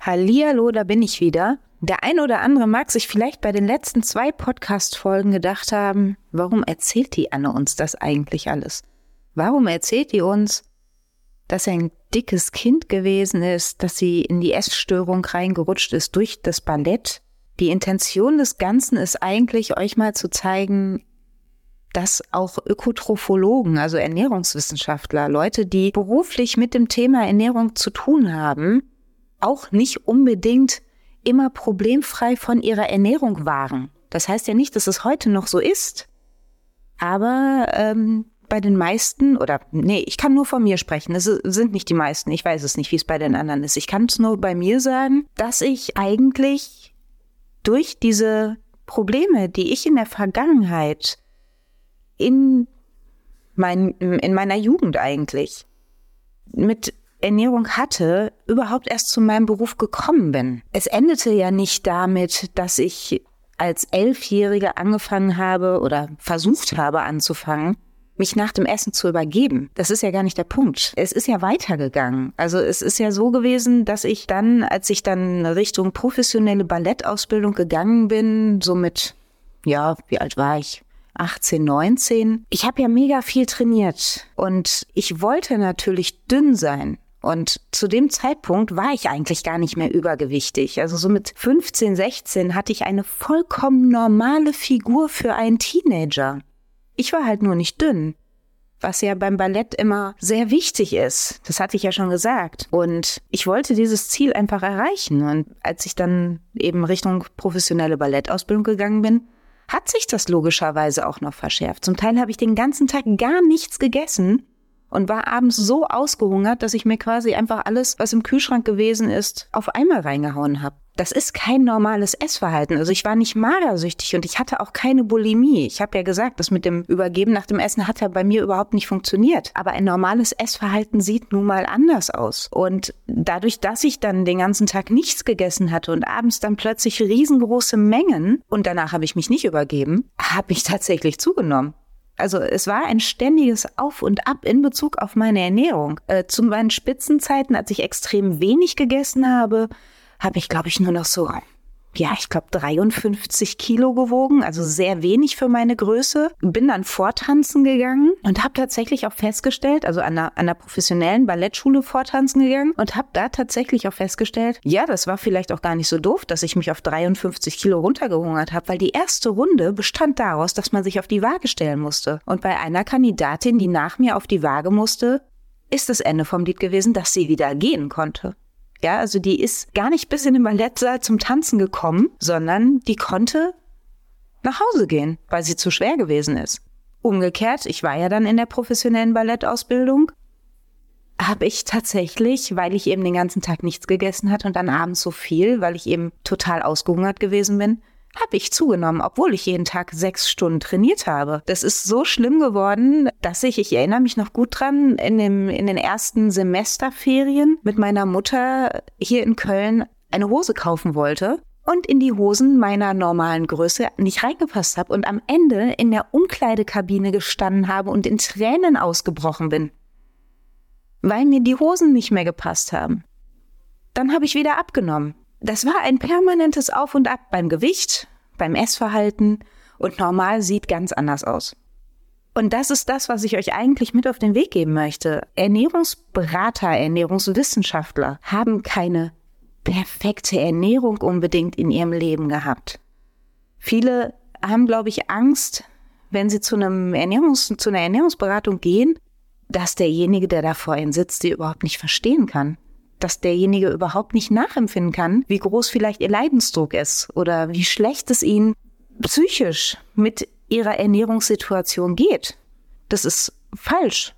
Hallihallo, da bin ich wieder. Der ein oder andere mag sich vielleicht bei den letzten zwei Podcast-Folgen gedacht haben, warum erzählt die Anne uns das eigentlich alles? Warum erzählt die uns, dass er ein dickes Kind gewesen ist, dass sie in die Essstörung reingerutscht ist durch das Ballett? Die Intention des Ganzen ist eigentlich, euch mal zu zeigen, dass auch Ökotrophologen, also Ernährungswissenschaftler, Leute, die beruflich mit dem Thema Ernährung zu tun haben, auch nicht unbedingt immer problemfrei von ihrer Ernährung waren. Das heißt ja nicht, dass es heute noch so ist, aber ähm, bei den meisten, oder nee, ich kann nur von mir sprechen, es sind nicht die meisten, ich weiß es nicht, wie es bei den anderen ist. Ich kann es nur bei mir sagen, dass ich eigentlich durch diese Probleme, die ich in der Vergangenheit in, mein, in meiner Jugend eigentlich mit Ernährung hatte, überhaupt erst zu meinem Beruf gekommen bin. Es endete ja nicht damit, dass ich als Elfjährige angefangen habe oder versucht habe anzufangen, mich nach dem Essen zu übergeben. Das ist ja gar nicht der Punkt. Es ist ja weitergegangen. Also es ist ja so gewesen, dass ich dann, als ich dann Richtung professionelle Ballettausbildung gegangen bin, so mit, ja, wie alt war ich? 18, 19. Ich habe ja mega viel trainiert und ich wollte natürlich dünn sein. Und zu dem Zeitpunkt war ich eigentlich gar nicht mehr übergewichtig. Also so mit 15, 16 hatte ich eine vollkommen normale Figur für einen Teenager. Ich war halt nur nicht dünn was ja beim Ballett immer sehr wichtig ist. Das hatte ich ja schon gesagt. Und ich wollte dieses Ziel einfach erreichen. Und als ich dann eben Richtung professionelle Ballettausbildung gegangen bin, hat sich das logischerweise auch noch verschärft. Zum Teil habe ich den ganzen Tag gar nichts gegessen und war abends so ausgehungert, dass ich mir quasi einfach alles, was im Kühlschrank gewesen ist, auf einmal reingehauen habe. Das ist kein normales Essverhalten. Also ich war nicht magersüchtig und ich hatte auch keine Bulimie. Ich habe ja gesagt, das mit dem Übergeben nach dem Essen hat ja bei mir überhaupt nicht funktioniert. Aber ein normales Essverhalten sieht nun mal anders aus. Und dadurch, dass ich dann den ganzen Tag nichts gegessen hatte und abends dann plötzlich riesengroße Mengen und danach habe ich mich nicht übergeben, habe ich tatsächlich zugenommen. Also es war ein ständiges Auf und Ab in Bezug auf meine Ernährung. Äh, zu meinen Spitzenzeiten, als ich extrem wenig gegessen habe, habe ich, glaube ich, nur noch so ja, ich glaube 53 Kilo gewogen, also sehr wenig für meine Größe. Bin dann vortanzen gegangen und habe tatsächlich auch festgestellt, also an einer, an einer professionellen Ballettschule vortanzen gegangen und habe da tatsächlich auch festgestellt, ja, das war vielleicht auch gar nicht so doof, dass ich mich auf 53 Kilo runtergehungert habe, weil die erste Runde bestand daraus, dass man sich auf die Waage stellen musste. Und bei einer Kandidatin, die nach mir auf die Waage musste, ist das Ende vom Lied gewesen, dass sie wieder gehen konnte. Ja, also die ist gar nicht bis in den Ballettsaal zum Tanzen gekommen, sondern die konnte nach Hause gehen, weil sie zu schwer gewesen ist. Umgekehrt, ich war ja dann in der professionellen Ballettausbildung, habe ich tatsächlich, weil ich eben den ganzen Tag nichts gegessen hatte und dann abends so viel, weil ich eben total ausgehungert gewesen bin, habe ich zugenommen, obwohl ich jeden Tag sechs Stunden trainiert habe. Das ist so schlimm geworden, dass ich, ich erinnere mich noch gut dran, in, dem, in den ersten Semesterferien mit meiner Mutter hier in Köln eine Hose kaufen wollte und in die Hosen meiner normalen Größe nicht reingepasst habe und am Ende in der Umkleidekabine gestanden habe und in Tränen ausgebrochen bin, weil mir die Hosen nicht mehr gepasst haben. Dann habe ich wieder abgenommen das war ein permanentes Auf und Ab beim Gewicht, beim Essverhalten und normal sieht ganz anders aus. Und das ist das, was ich euch eigentlich mit auf den Weg geben möchte. Ernährungsberater, Ernährungswissenschaftler haben keine perfekte Ernährung unbedingt in ihrem Leben gehabt. Viele haben, glaube ich, Angst, wenn sie zu einem Ernährungs zu einer Ernährungsberatung gehen, dass derjenige, der da vor ihnen sitzt, sie überhaupt nicht verstehen kann dass derjenige überhaupt nicht nachempfinden kann, wie groß vielleicht ihr Leidensdruck ist oder wie schlecht es ihnen psychisch mit ihrer Ernährungssituation geht. Das ist falsch.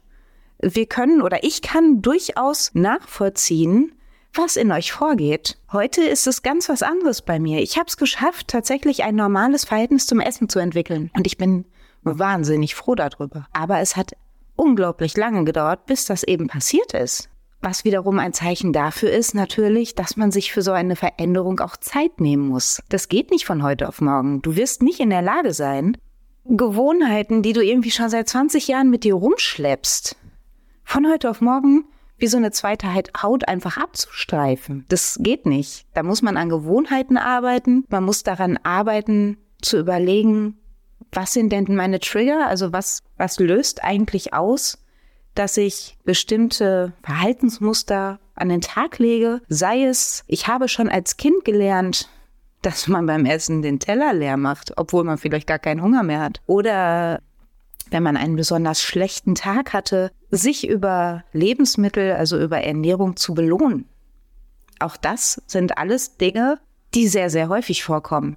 Wir können oder ich kann durchaus nachvollziehen, was in euch vorgeht. Heute ist es ganz was anderes bei mir. Ich habe es geschafft, tatsächlich ein normales Verhältnis zum Essen zu entwickeln. Und ich bin wahnsinnig froh darüber. Aber es hat unglaublich lange gedauert, bis das eben passiert ist. Was wiederum ein Zeichen dafür ist natürlich, dass man sich für so eine Veränderung auch Zeit nehmen muss. Das geht nicht von heute auf morgen. Du wirst nicht in der Lage sein, Gewohnheiten, die du irgendwie schon seit 20 Jahren mit dir rumschleppst, von heute auf morgen wie so eine zweite Haut einfach abzustreifen. Das geht nicht. Da muss man an Gewohnheiten arbeiten. Man muss daran arbeiten, zu überlegen, was sind denn meine Trigger? Also was, was löst eigentlich aus, dass ich bestimmte Verhaltensmuster an den Tag lege? Sei es, ich habe schon als Kind gelernt, dass man beim Essen den Teller leer macht, obwohl man vielleicht gar keinen Hunger mehr hat. Oder wenn man einen besonders schlechten Tag hatte, sich über Lebensmittel, also über Ernährung zu belohnen. Auch das sind alles Dinge, die sehr, sehr häufig vorkommen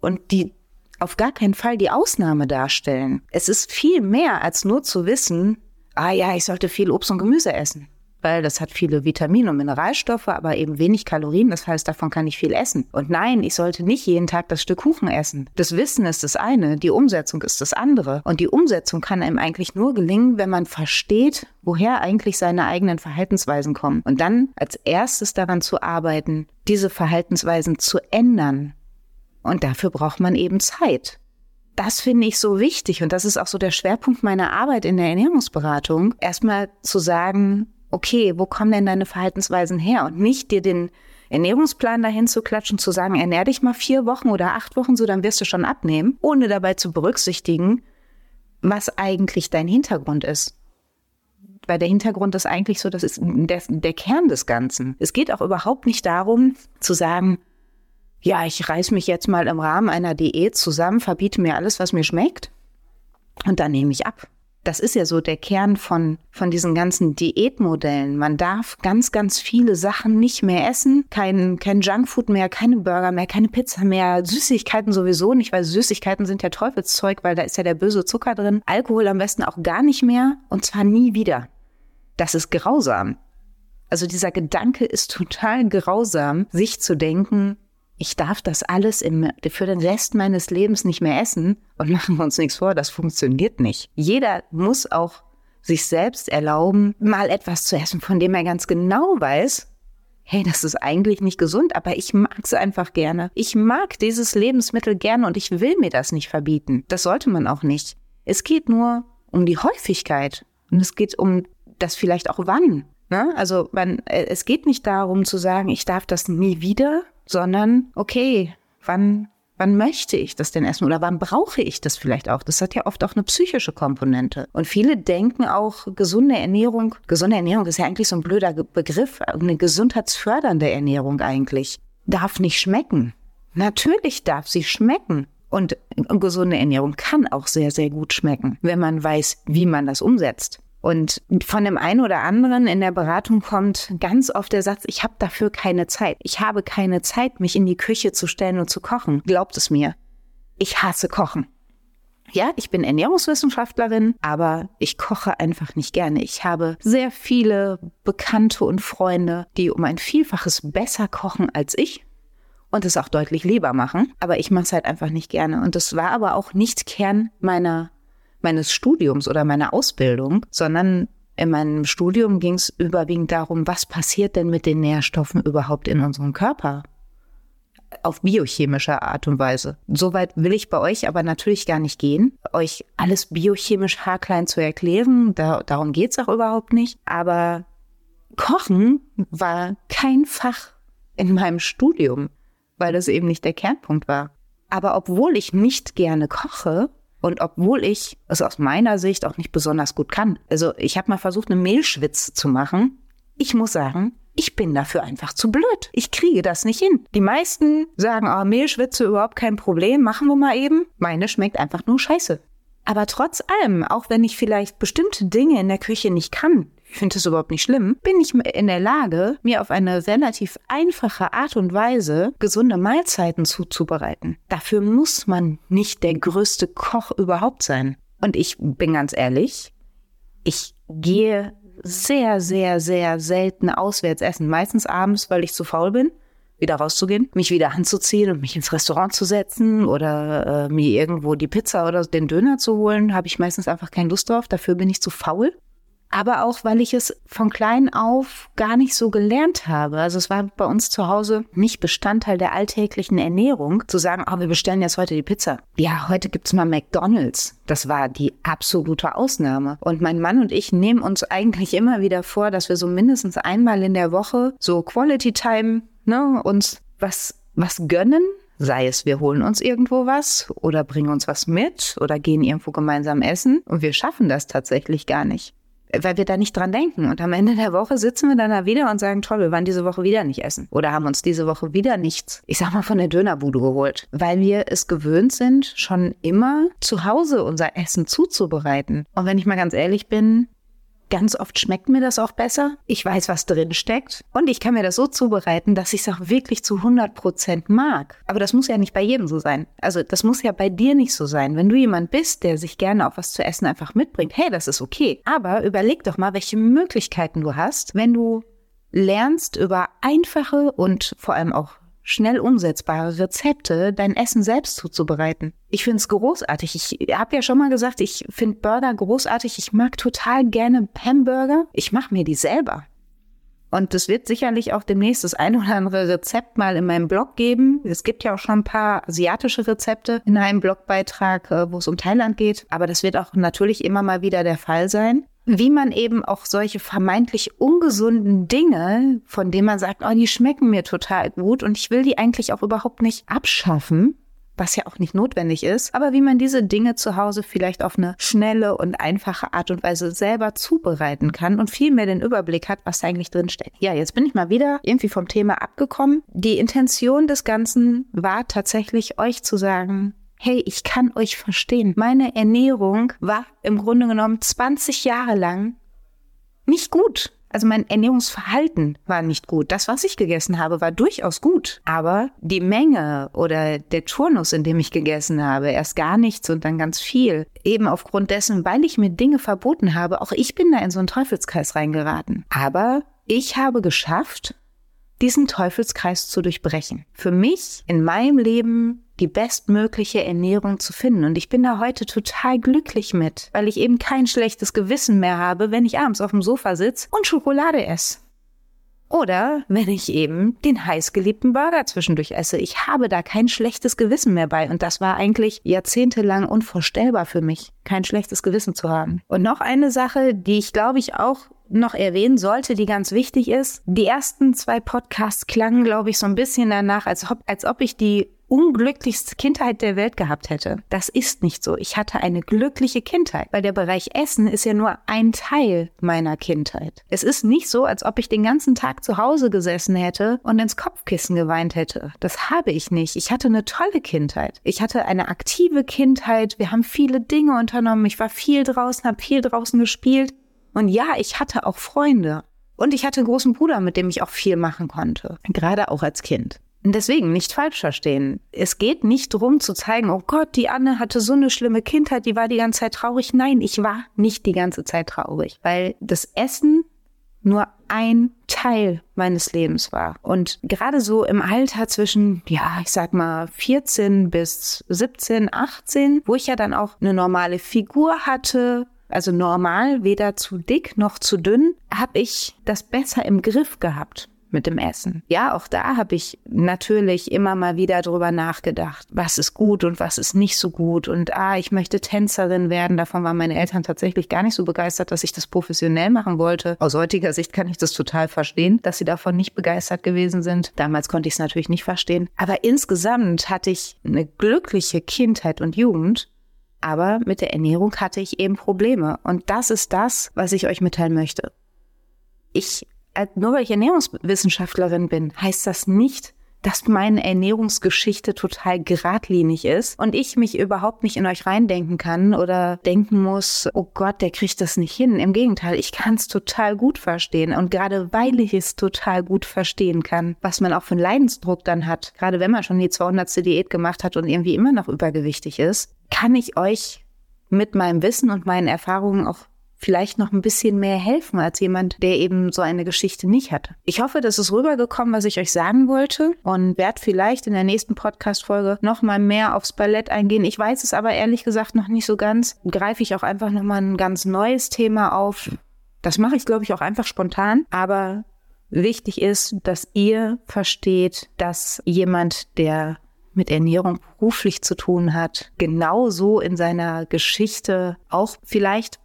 und die auf gar keinen Fall die Ausnahme darstellen. Es ist viel mehr als nur zu wissen, ah ja, ich sollte viel Obst und Gemüse essen weil das hat viele Vitamine und Mineralstoffe, aber eben wenig Kalorien. Das heißt, davon kann ich viel essen. Und nein, ich sollte nicht jeden Tag das Stück Kuchen essen. Das Wissen ist das eine, die Umsetzung ist das andere. Und die Umsetzung kann einem eigentlich nur gelingen, wenn man versteht, woher eigentlich seine eigenen Verhaltensweisen kommen. Und dann als erstes daran zu arbeiten, diese Verhaltensweisen zu ändern. Und dafür braucht man eben Zeit das finde ich so wichtig und das ist auch so der Schwerpunkt meiner Arbeit in der Ernährungsberatung. Erstmal zu sagen, okay, wo kommen denn deine Verhaltensweisen her? Und nicht dir den Ernährungsplan dahin zu klatschen, zu sagen, ernähr dich mal vier Wochen oder acht Wochen, so dann wirst du schon abnehmen, ohne dabei zu berücksichtigen, was eigentlich dein Hintergrund ist. Weil der Hintergrund ist eigentlich so, das ist der, der Kern des Ganzen. Es geht auch überhaupt nicht darum, zu sagen, ja, ich reiß mich jetzt mal im Rahmen einer Diät zusammen, verbiete mir alles, was mir schmeckt und dann nehme ich ab das ist ja so der Kern von, von diesen ganzen Diätmodellen. Man darf ganz, ganz viele Sachen nicht mehr essen. Kein, kein Junkfood mehr, keine Burger mehr, keine Pizza mehr, Süßigkeiten sowieso nicht, weil Süßigkeiten sind ja Teufelszeug, weil da ist ja der böse Zucker drin. Alkohol am besten auch gar nicht mehr und zwar nie wieder. Das ist grausam. Also dieser Gedanke ist total grausam, sich zu denken, ich darf das alles im, für den Rest meines Lebens nicht mehr essen und machen wir uns nichts vor, das funktioniert nicht. Jeder muss auch sich selbst erlauben, mal etwas zu essen, von dem er ganz genau weiß, hey, das ist eigentlich nicht gesund, aber ich mag es einfach gerne. Ich mag dieses Lebensmittel gerne und ich will mir das nicht verbieten. Das sollte man auch nicht. Es geht nur um die Häufigkeit und es geht um das vielleicht auch wann. Ne? Also man, äh, es geht nicht darum zu sagen, ich darf das nie wieder, sondern okay, wann wann möchte ich das denn essen oder wann brauche ich das vielleicht auch? Das hat ja oft auch eine psychische Komponente. Und viele denken auch, gesunde Ernährung, gesunde Ernährung ist ja eigentlich so ein blöder Begriff, eine gesundheitsfördernde Ernährung eigentlich, darf nicht schmecken. Natürlich darf sie schmecken. Und gesunde Ernährung kann auch sehr, sehr gut schmecken, wenn man weiß, wie man das umsetzt. Und von dem einen oder anderen in der Beratung kommt ganz oft der Satz, ich habe dafür keine Zeit. Ich habe keine Zeit, mich in die Küche zu stellen und zu kochen. Glaubt es mir. Ich hasse Kochen. Ja, ich bin Ernährungswissenschaftlerin, aber ich koche einfach nicht gerne. Ich habe sehr viele Bekannte und Freunde, die um ein Vielfaches besser kochen als ich und es auch deutlich lieber machen. Aber ich mache es halt einfach nicht gerne. Und das war aber auch nicht Kern meiner meines Studiums oder meiner Ausbildung, sondern in meinem Studium ging es überwiegend darum, was passiert denn mit den Nährstoffen überhaupt in unserem Körper? Auf biochemische Art und Weise. Soweit will ich bei euch aber natürlich gar nicht gehen, euch alles biochemisch haarklein zu erklären. Da, darum geht's auch überhaupt nicht. Aber Kochen war kein Fach in meinem Studium, weil das eben nicht der Kernpunkt war. Aber obwohl ich nicht gerne koche, und obwohl ich es aus meiner Sicht auch nicht besonders gut kann, also ich habe mal versucht, eine Mehlschwitz zu machen. Ich muss sagen, ich bin dafür einfach zu blöd. Ich kriege das nicht hin. Die meisten sagen, oh, Mehlschwitze überhaupt kein Problem, machen wir mal eben. Meine schmeckt einfach nur scheiße. Aber trotz allem, auch wenn ich vielleicht bestimmte Dinge in der Küche nicht kann, ich finde es überhaupt nicht schlimm, bin ich in der Lage, mir auf eine relativ einfache Art und Weise gesunde Mahlzeiten zuzubereiten. Dafür muss man nicht der größte Koch überhaupt sein. Und ich bin ganz ehrlich, ich gehe sehr, sehr, sehr selten auswärts essen. Meistens abends, weil ich zu faul bin, wieder rauszugehen, mich wieder anzuziehen und mich ins Restaurant zu setzen oder äh, mir irgendwo die Pizza oder den Döner zu holen, habe ich meistens einfach keine Lust drauf. Dafür bin ich zu faul. Aber auch, weil ich es von klein auf gar nicht so gelernt habe. Also es war bei uns zu Hause nicht Bestandteil der alltäglichen Ernährung, zu sagen, oh, wir bestellen jetzt heute die Pizza. Ja, heute gibt's mal McDonald's. Das war die absolute Ausnahme. Und mein Mann und ich nehmen uns eigentlich immer wieder vor, dass wir so mindestens einmal in der Woche so Quality Time ne, uns was, was gönnen, Sei es, wir holen uns irgendwo was oder bringen uns was mit oder gehen irgendwo gemeinsam essen. Und wir schaffen das tatsächlich gar nicht weil wir da nicht dran denken. Und am Ende der Woche sitzen wir dann da wieder und sagen, toll, wir waren diese Woche wieder nicht essen. Oder haben uns diese Woche wieder nichts, ich sag mal, von der Dönerbude geholt. Weil wir es gewöhnt sind, schon immer zu Hause unser Essen zuzubereiten. Und wenn ich mal ganz ehrlich bin, Ganz oft schmeckt mir das auch besser. Ich weiß, was drin steckt. Und ich kann mir das so zubereiten, dass ich es auch wirklich zu 100 Prozent mag. Aber das muss ja nicht bei jedem so sein. Also das muss ja bei dir nicht so sein. Wenn du jemand bist, der sich gerne auch was zu essen einfach mitbringt, hey, das ist okay. Aber überleg doch mal, welche Möglichkeiten du hast, wenn du lernst über einfache und vor allem auch schnell umsetzbare Rezepte, dein Essen selbst zuzubereiten. Ich finde es großartig. Ich habe ja schon mal gesagt, ich finde Burger großartig. Ich mag total gerne Hamburger. Ich mache mir die selber. Und es wird sicherlich auch demnächst das ein oder andere Rezept mal in meinem Blog geben. Es gibt ja auch schon ein paar asiatische Rezepte in einem Blogbeitrag, äh, wo es um Thailand geht. Aber das wird auch natürlich immer mal wieder der Fall sein wie man eben auch solche vermeintlich ungesunden Dinge, von denen man sagt, oh, die schmecken mir total gut und ich will die eigentlich auch überhaupt nicht abschaffen, was ja auch nicht notwendig ist, aber wie man diese Dinge zu Hause vielleicht auf eine schnelle und einfache Art und Weise selber zubereiten kann und viel mehr den Überblick hat, was da eigentlich drin steckt. Ja, jetzt bin ich mal wieder irgendwie vom Thema abgekommen. Die Intention des Ganzen war tatsächlich euch zu sagen, hey, ich kann euch verstehen. Meine Ernährung war im Grunde genommen 20 Jahre lang nicht gut. Also mein Ernährungsverhalten war nicht gut. Das, was ich gegessen habe, war durchaus gut. Aber die Menge oder der Turnus, in dem ich gegessen habe, erst gar nichts und dann ganz viel. Eben aufgrund dessen, weil ich mir Dinge verboten habe, auch ich bin da in so einen Teufelskreis reingeraten. Aber ich habe geschafft, diesen Teufelskreis zu durchbrechen. Für mich in meinem Leben die bestmögliche Ernährung zu finden. Und ich bin da heute total glücklich mit, weil ich eben kein schlechtes Gewissen mehr habe, wenn ich abends auf dem Sofa sitze und Schokolade esse. Oder wenn ich eben den heißgeliebten Burger zwischendurch esse. Ich habe da kein schlechtes Gewissen mehr bei. Und das war eigentlich jahrzehntelang unvorstellbar für mich, kein schlechtes Gewissen zu haben. Und noch eine Sache, die ich glaube ich auch noch erwähnen sollte, die ganz wichtig ist. Die ersten zwei Podcasts klangen, glaube ich, so ein bisschen danach, als ob, als ob ich die unglücklichste Kindheit der Welt gehabt hätte. Das ist nicht so. Ich hatte eine glückliche Kindheit, weil der Bereich Essen ist ja nur ein Teil meiner Kindheit. Es ist nicht so, als ob ich den ganzen Tag zu Hause gesessen hätte und ins Kopfkissen geweint hätte. Das habe ich nicht. Ich hatte eine tolle Kindheit. Ich hatte eine aktive Kindheit. Wir haben viele Dinge unternommen. Ich war viel draußen, habe viel draußen gespielt. Und ja, ich hatte auch Freunde. Und ich hatte einen großen Bruder, mit dem ich auch viel machen konnte. Gerade auch als Kind. Deswegen nicht falsch verstehen. Es geht nicht darum zu zeigen, oh Gott, die Anne hatte so eine schlimme Kindheit, die war die ganze Zeit traurig. Nein, ich war nicht die ganze Zeit traurig, weil das Essen nur ein Teil meines Lebens war. Und gerade so im Alter zwischen, ja, ich sag mal 14 bis 17, 18, wo ich ja dann auch eine normale Figur hatte, also normal, weder zu dick noch zu dünn, habe ich das besser im Griff gehabt mit dem Essen. Ja, auch da habe ich natürlich immer mal wieder drüber nachgedacht, was ist gut und was ist nicht so gut. Und ah, ich möchte Tänzerin werden. Davon waren meine Eltern tatsächlich gar nicht so begeistert, dass ich das professionell machen wollte. Aus heutiger Sicht kann ich das total verstehen, dass sie davon nicht begeistert gewesen sind. Damals konnte ich es natürlich nicht verstehen. Aber insgesamt hatte ich eine glückliche Kindheit und Jugend. Aber mit der Ernährung hatte ich eben Probleme. Und das ist das, was ich euch mitteilen möchte. Ich nur weil ich Ernährungswissenschaftlerin bin, heißt das nicht, dass meine Ernährungsgeschichte total geradlinig ist und ich mich überhaupt nicht in euch reindenken kann oder denken muss, oh Gott, der kriegt das nicht hin. Im Gegenteil, ich kann es total gut verstehen und gerade weil ich es total gut verstehen kann, was man auch für einen Leidensdruck dann hat, gerade wenn man schon die 200. Diät gemacht hat und irgendwie immer noch übergewichtig ist, kann ich euch mit meinem Wissen und meinen Erfahrungen auch vielleicht noch ein bisschen mehr helfen als jemand, der eben so eine Geschichte nicht hatte. Ich hoffe, das ist rübergekommen, was ich euch sagen wollte und werde vielleicht in der nächsten Podcast-Folge noch mal mehr aufs Ballett eingehen. Ich weiß es aber ehrlich gesagt noch nicht so ganz. Greife ich auch einfach noch mal ein ganz neues Thema auf, Das mache ich, glaube ich, auch einfach spontan. Aber wichtig ist, dass ihr versteht, dass jemand, der mit Ernährung beruflich zu tun hat, genauso in seiner Geschichte auch vielleicht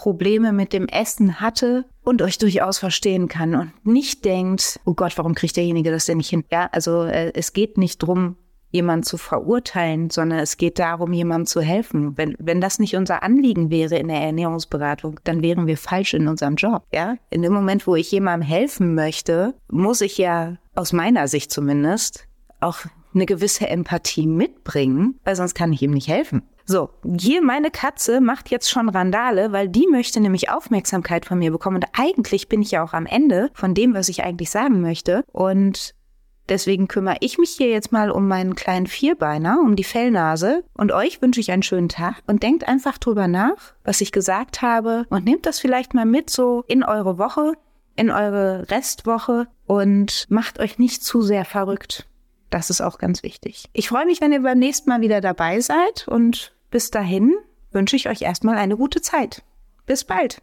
Probleme mit dem Essen hatte und euch durchaus verstehen kann und nicht denkt, oh Gott, warum kriegt derjenige das denn nicht hin? Ja, also äh, es geht nicht drum, jemand zu verurteilen, sondern es geht darum, jemandem zu helfen. Wenn, wenn das nicht unser Anliegen wäre in der Ernährungsberatung, dann wären wir falsch in unserem Job. Ja, in dem Moment, wo ich jemandem helfen möchte, muss ich ja aus meiner Sicht zumindest auch eine gewisse Empathie mitbringen, weil sonst kann ich ihm nicht helfen. So, hier meine Katze macht jetzt schon Randale, weil die möchte nämlich Aufmerksamkeit von mir bekommen. Und eigentlich bin ich ja auch am Ende von dem, was ich eigentlich sagen möchte. Und deswegen kümmere ich mich hier jetzt mal um meinen kleinen Vierbeiner, um die Fellnase. Und euch wünsche ich einen schönen Tag und denkt einfach drüber nach, was ich gesagt habe und nehmt das vielleicht mal mit so in eure Woche, in eure Restwoche und macht euch nicht zu sehr verrückt. Das ist auch ganz wichtig. Ich freue mich, wenn ihr beim nächsten Mal wieder dabei seid und bis dahin wünsche ich euch erstmal eine gute Zeit. Bis bald.